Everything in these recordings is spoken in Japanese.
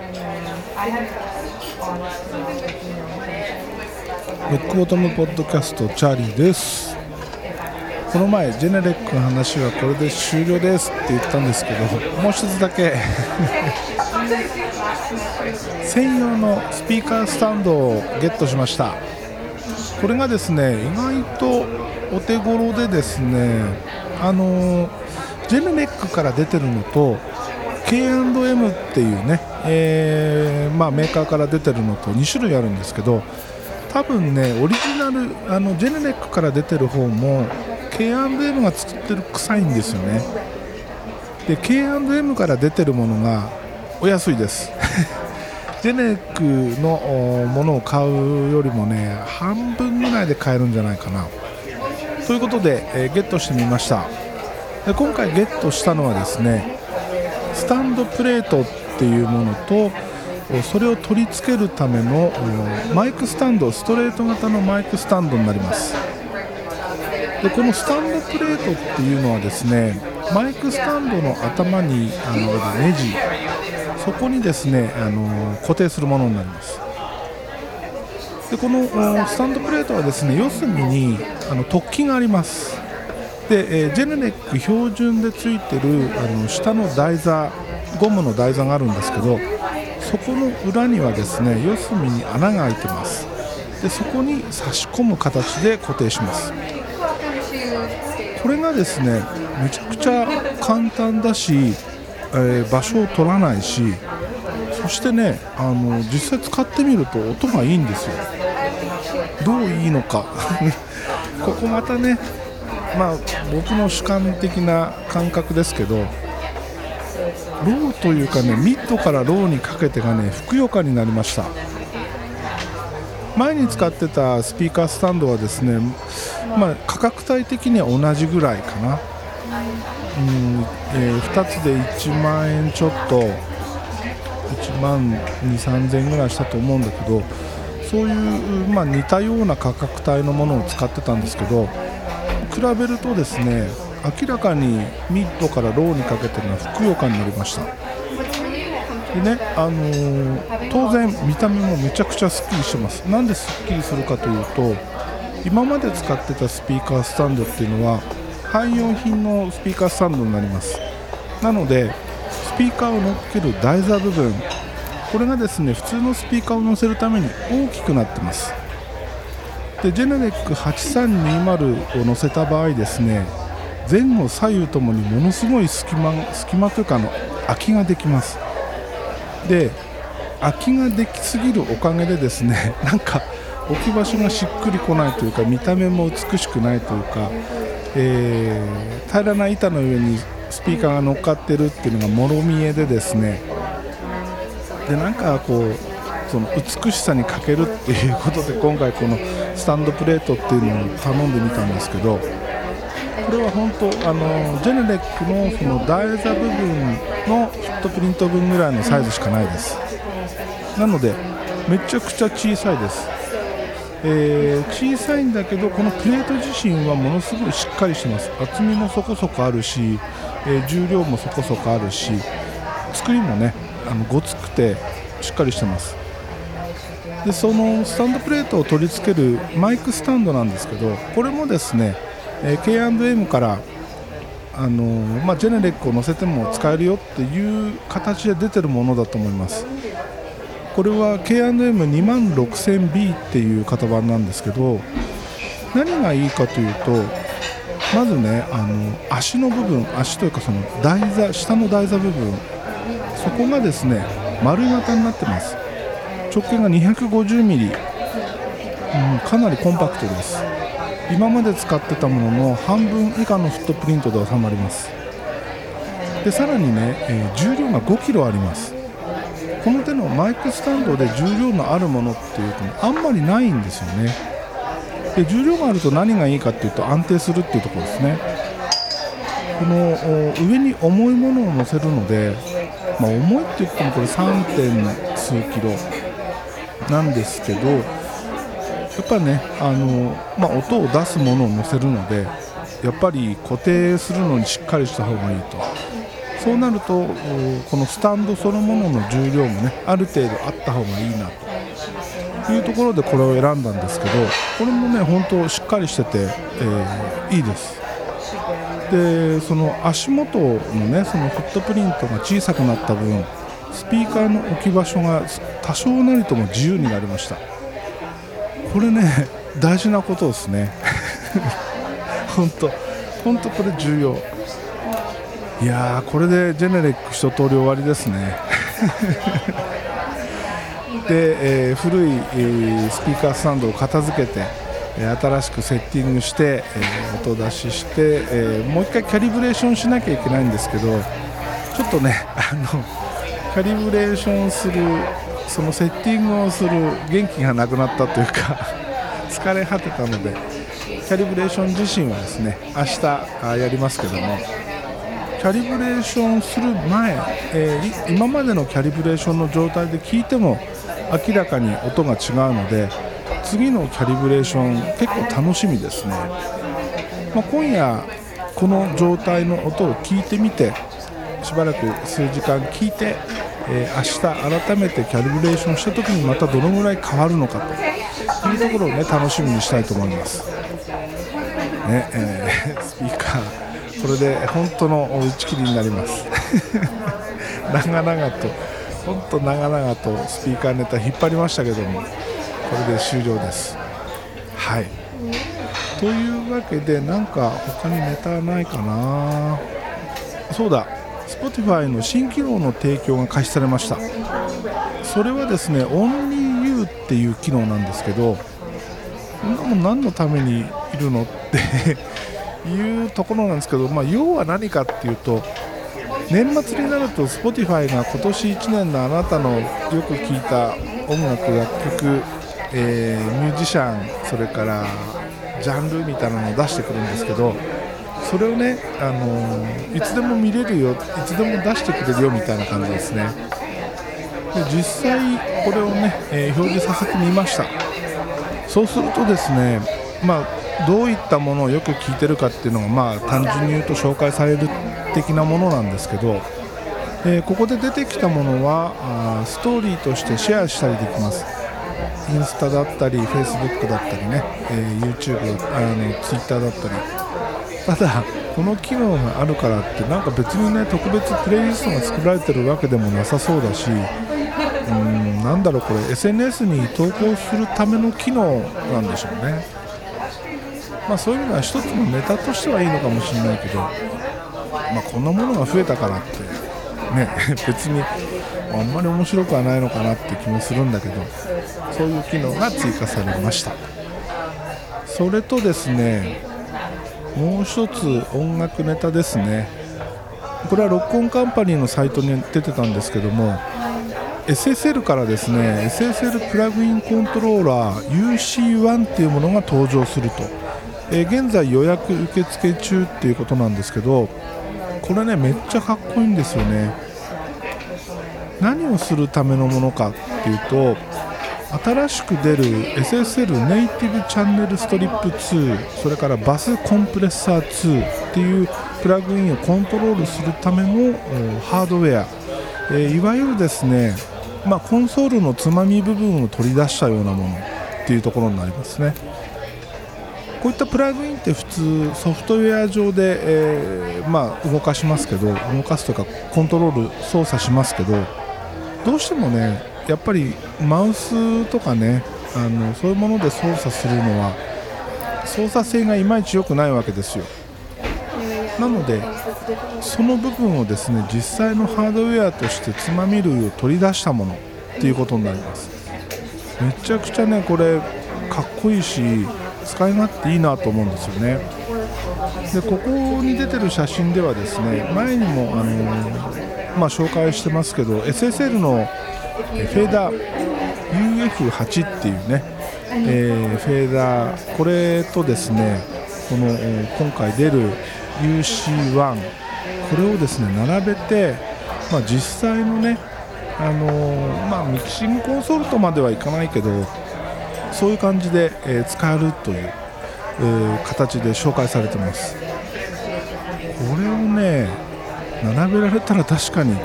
ロックボトムポッドキャストチャーリーです。この前ジェネレックの話はこれで終了ですって言ったんですけどもう一つだけ 専用のスピーカースタンドをゲットしました。これがですね意外とお手頃でですねあのジェネレックから出てるのと K&M っていうね、えー、まあ、メーカーから出てるのと2種類あるんですけど多分ねオリジナルあのジェネレックから出てる方も K&M が作ってる臭いんですよね。で K&M から出てるものがお安いです。ジェネレックのものを買うよりもね半分ぐらいで買えるんじゃないかな。ということで、えー、ゲットしてみました。で今回ゲットしたのはですねスタンドプレートっていうものとそれを取り付けるためのマイクスタンドストレート型のマイクスタンドになります。でこのスタンドプレートっていうのはですねマイクスタンドの頭にあのネジそこにですねあの固定するものになります。でこのスタンドプレートはですね四隅にあの突起があります。で、えー、ジェネネック標準でついてるあの下の台座ゴムの台座があるんですけどそこの裏にはですね四隅に穴が開いてます。でそこに差し込む形で固定します。これがですねめちゃくちゃ簡単だし、えー、場所を取らないしそしてねあの実際使ってみると音がいいんですよ。どういいのか。ここまたねまあ僕の主観的な感覚ですけどローというかねミッドからローにかけてがねふくよかになりました。前に使ってたスピーカースタンドはですねまあ、価格帯的には同じぐらいかな、うんえー、2つで1万円ちょっと1万2 3 0円ぐらいしたと思うんだけどそういう、まあ、似たような価格帯のものを使ってたんですけど比べるとですね明らかにミッドからローにかけてのはふくよかになりました。でね、あのー、当然見た目もめちゃくちゃすっきりしてます。なんですっきりするかというと今まで使ってたスピーカースタンドっていうのは汎用品のスピーカースタンドになります。なのでスピーカーを乗っける台座部分これがですね普通のスピーカーを乗せるために大きくなってます。でジェネレック8320を乗せた場合ですね前後左右ともにものすごい隙間隙間というかの空きができます。で空きができすぎるおかげでですね なんか置き場所がしっくりこないというか見た目も美しくないというか、えー、平らな板の上にスピーカーが乗っかってるっていうのがもろ見えでですねでなんかこうその美しさに欠けるっていうことで今回このスタンドプレートっていうのを頼んでみたんですけどこれは本当あのジェネレックのその台座部分のフットプリント分ぐらいのサイズしかないです。なのでめちゃくちゃ小さいです。えー、小さいんだけどこのプレート自身はものすごいしっかりしてます。厚みもそこそこあるし、えー、重量もそこそこあるし作りもねあのごつくてしっかりしてます。でそのスタンドプレートを取り付けるマイクスタンドなんですけどこれもですね、えー、K&M からあのまあ、ジェネレックを載せても使えるよっていう形で出てるものだと思います。これは K&M2 万 6000B っていう型番なんですけど何がいいかというとまずねあの足の部分足というかその台座下の台座部分そこがですね丸型になってます。直径が 250mm、うん、かなりコンパクトです。今まで使ってたものの半分以下のフットプリントで収まります。でさらにね、えー、重量が 5kg あります。この手のマイクスタンドで重量のあるものっていうとあんまりないんですよね。で重量があると何がいいかっていうと安定するっていうところですね。この上に重いものを乗せるので、まあ、重いって言ってもこれ 3. 点数キロ。なんですけどやっぱねあの、まあ、音を出すものを乗せるのでやっぱり固定するのにしっかりした方がいいと。そうなるとこのスタンドそのものの重量もねある程度あった方がいいなと。いうところでこれを選んだんですけどこれもね本当しっかりしてて、えー、いいです。でその足元のねそのフットプリントが小さくなった分スピーカーの置き場所が多少なりとも自由になりました。これね大事なことですね。本当本当これ重要。いやこれでジェネレック一通り終わりですね。で、えー、古い、えー、スピーカースタンドを片付けて新しくセッティングして、えー、音出しして、えもう1回キャリブレーションしなきゃいけないんですけどちょっとねあのキャリブレーションするそのセッティングをする元気がなくなったというか 疲れ果てたのでキャリブレーション自身はですね明日やりますけどもキャリブレーションする前、えー、今までのキャリブレーションの状態で聞いても明らかに音が違うので次のキャリブレーション結構楽しみですね、まあ、今夜この状態の音を聞いてみてしばらく数時間聞いて、えー、明日改めてキャリブレーションした時にまたどのぐらい変わるのかと。いうところをね楽しみにしたいと思います。ねえー、スピーカー。これで本当の打ち切りになります。長々と本当長々とスピーカーネタ引っ張りましたけどもこれで終了です。はい。というわけでなんか他にネタないかな。そうだ。Spotify の新機能の提供が開始されました。それはですね OnlyYou っていう機能なんですけどこんなもん何のためにいるのって いうところなんですけど、まあ、要は何かっていうと年末になると Spotify が今年1年のあなたのよく聴いた音楽楽曲、えー、ミュージシャンそれからジャンルみたいなのを出してくるんですけどそれをね、あのー、いつでも見れるよいつでも出してくれるよみたいな感じですね。で実際これをね、えー、表示させてみました。そうするとですねまあどういったものをよく聞いてるかっていうのが、まあ、単純に言うと紹介される的なものなんですけど、えー、ここで出てきたものはあストーリーとしてシェアしたりできます。インスタだったりフェイスブックだったりね、えー、YouTube あの Twitter だったり。ただこの機能があるからってなんか別にね特別プレイリストが作られてるわけでもなさそうだしうんなんだろうこれ SNS に投稿するための機能なんでしょうね。まあ、そういうのは一つのネタとしてはいいのかもしれないけど、まあ、こんなものが増えたからって、ね、別にあんまり面白くはないのかなって気もするんだけどそういう機能が追加されました。それとですねもう一つ音楽ネタですね。これはロックオンカンパニーのサイトに出てたんですけども SSL からですね SSL プラグインコントローラー UC1 っていうものが登場すると。えー、現在予約受付中っていうことなんですけどこれねめっちゃかっこいいんですよね。何をするためのものかっていうと新しく出る SSL ネイティブチャンネルストリップ2それからバスコンプレッサー2っていうプラグインをコントロールするためのハードウェア、えー、いわゆるですね、まあ、コンソールのつまみ部分を取り出したようなものっていうところになりますね。こういったプラグインって普通ソフトウェア上で、えー、まあ、動かしますけど動かすとかコントロール操作しますけどどうしてもねやっぱりマウスとかねあのそういうもので操作するのは操作性がいまいち良くないわけですよ。なのでその部分をですね実際のハードウェアとしてつまみ類を取り出したものっていうことになります。めちゃくちゃねこれかっこいいし使い勝手いいなと思うんですよね。でここに出てる写真ではですね前にも、あの、まあ、紹介してますけど SSL のフェーダー UF8 っていうね、えー、フェーダーこれとですねこの今回出る UC1 これをですね並べて、まあ、実際のねあのー、まあ、ミキシングコンソールとまではいかないけどそういう感じで、えー、使えるという、えー、形で紹介されてます。これをね並べられたら確かに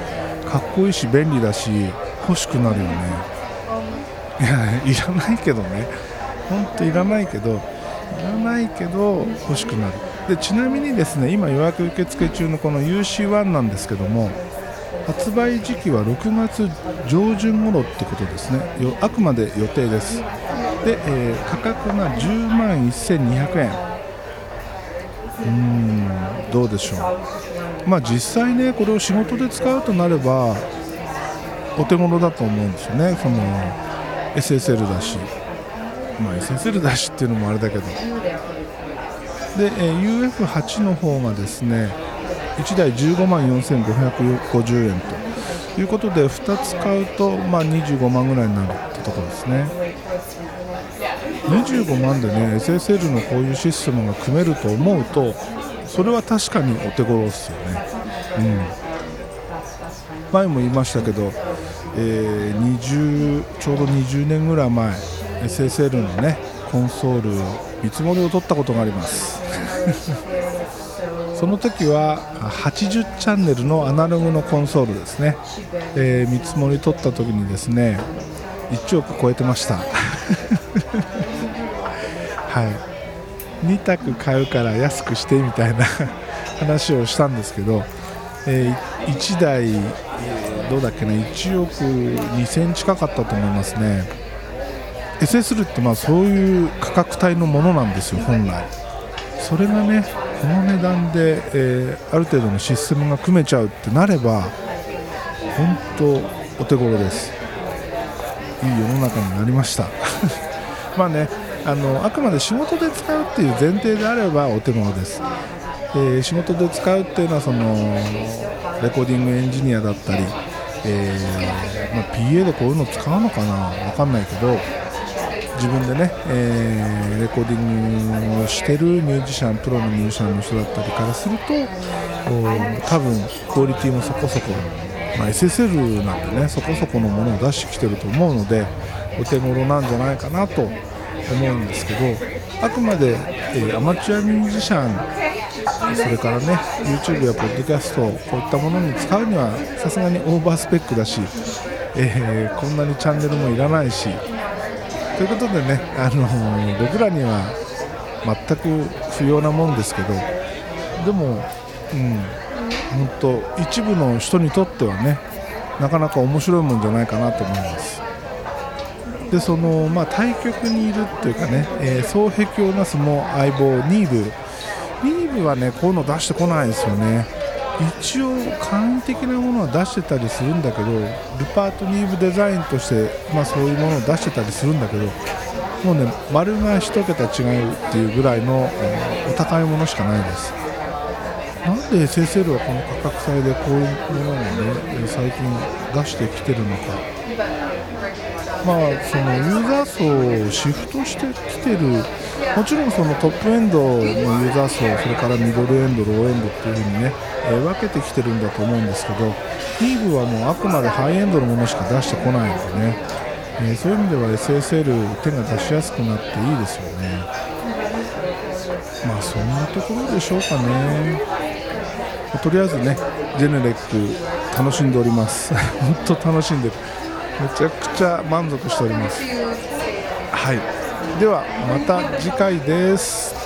かっこいいし便利だし欲しくなるよね。いやいらないけどね。本当いらないけどいらないけど欲しくなる。でちなみにですね今予約受付中のこの UC1 なんですけども発売時期は6月上旬頃ってことですね。あくまで予定です。で、えー、価格が10万1200円。うんどうでしょう。まあ実際ねこれを仕事で使うとなればお手頃だと思うんですよね。その SSL だし。まあ SSL だしっていうのもあれだけど。で、え、UF8 の方がですね1台15万4550円と。いうことで2つ買うと、まあ、25万ぐらいになるってところですね。25万でね SSL のこういうシステムが組めると思うとそれは確かにお手頃ですよね、うん、前も言いましたけど、えー、20ちょうど20年ぐらい前 SSL のねコンソール見積もりを取ったことがあります。その時は80チャンネルのアナログのコンソールですね、えー、見積もり取った時にですね1億超えてました。はい。2択買うから安くしてみたいな話をしたんですけど、えー、1台、どうだっけな1億2000近かったと思いますね。SS ルってまあそういう価格帯のものなんですよ本来。それがねこの値段で、えー、ある程度のシステムが組めちゃうってなれば本当お手頃です。いい世の中になりました。まあねあのあくまで仕事で使うっていう前提であればお手頃です、えー、仕事で使うっていうのはそのレコーディングエンジニアだったり、えーまあ、PA でこういうの使うのかな分かんないけど自分でね、えー、レコーディングをしてるミュージシャンプロのミュージシャンの人だったりからすると多分クオリティもそこそこ、まあ、SSL なんでねそこそこのものを出してきてると思うのでお手頃なんじゃないかなと思うんですけどあくまで、えー、アマチュアミュージシャンそれからね YouTube やポッドキャストこういったものに使うにはさすがにオーバースペックだし、えー、こんなにチャンネルもいらないしということでね、あのー、僕らには全く不要なもんですけどでも、うん、本当一部の人にとってはねなかなか面白いもんじゃないかなと思います。でそのまあ、対局にいるっていうかね、えー、双璧をなすも相棒ニーブニーブはねこういうの出してこないですよね。一応簡易的なものは出してたりするんだけどルパートニーブデザインとして、まあ、そういうものを出してたりするんだけどもうね丸が1桁違うっていうぐらいのお高いものしかないです。なんで SSL はこの価格帯でこういうものをね最近出してきてるのか。まあ、そのユーザー層をシフトしてきてるもちろんそのトップエンドのユーザー層それからミドルエンドローエンドっていう風にね、えー、分けてきてるんだと思うんですけどリーグはもうあくまでハイエンドのものしか出してこないのでね、えー、そういう意味では SSL 手が出しやすくなっていいですよね。まあそんなところでしょうかね。とりあえずねジェネレック楽しんでおります。本当楽しんでる。めちゃくちゃ満足しております。はい。ではまた次回です。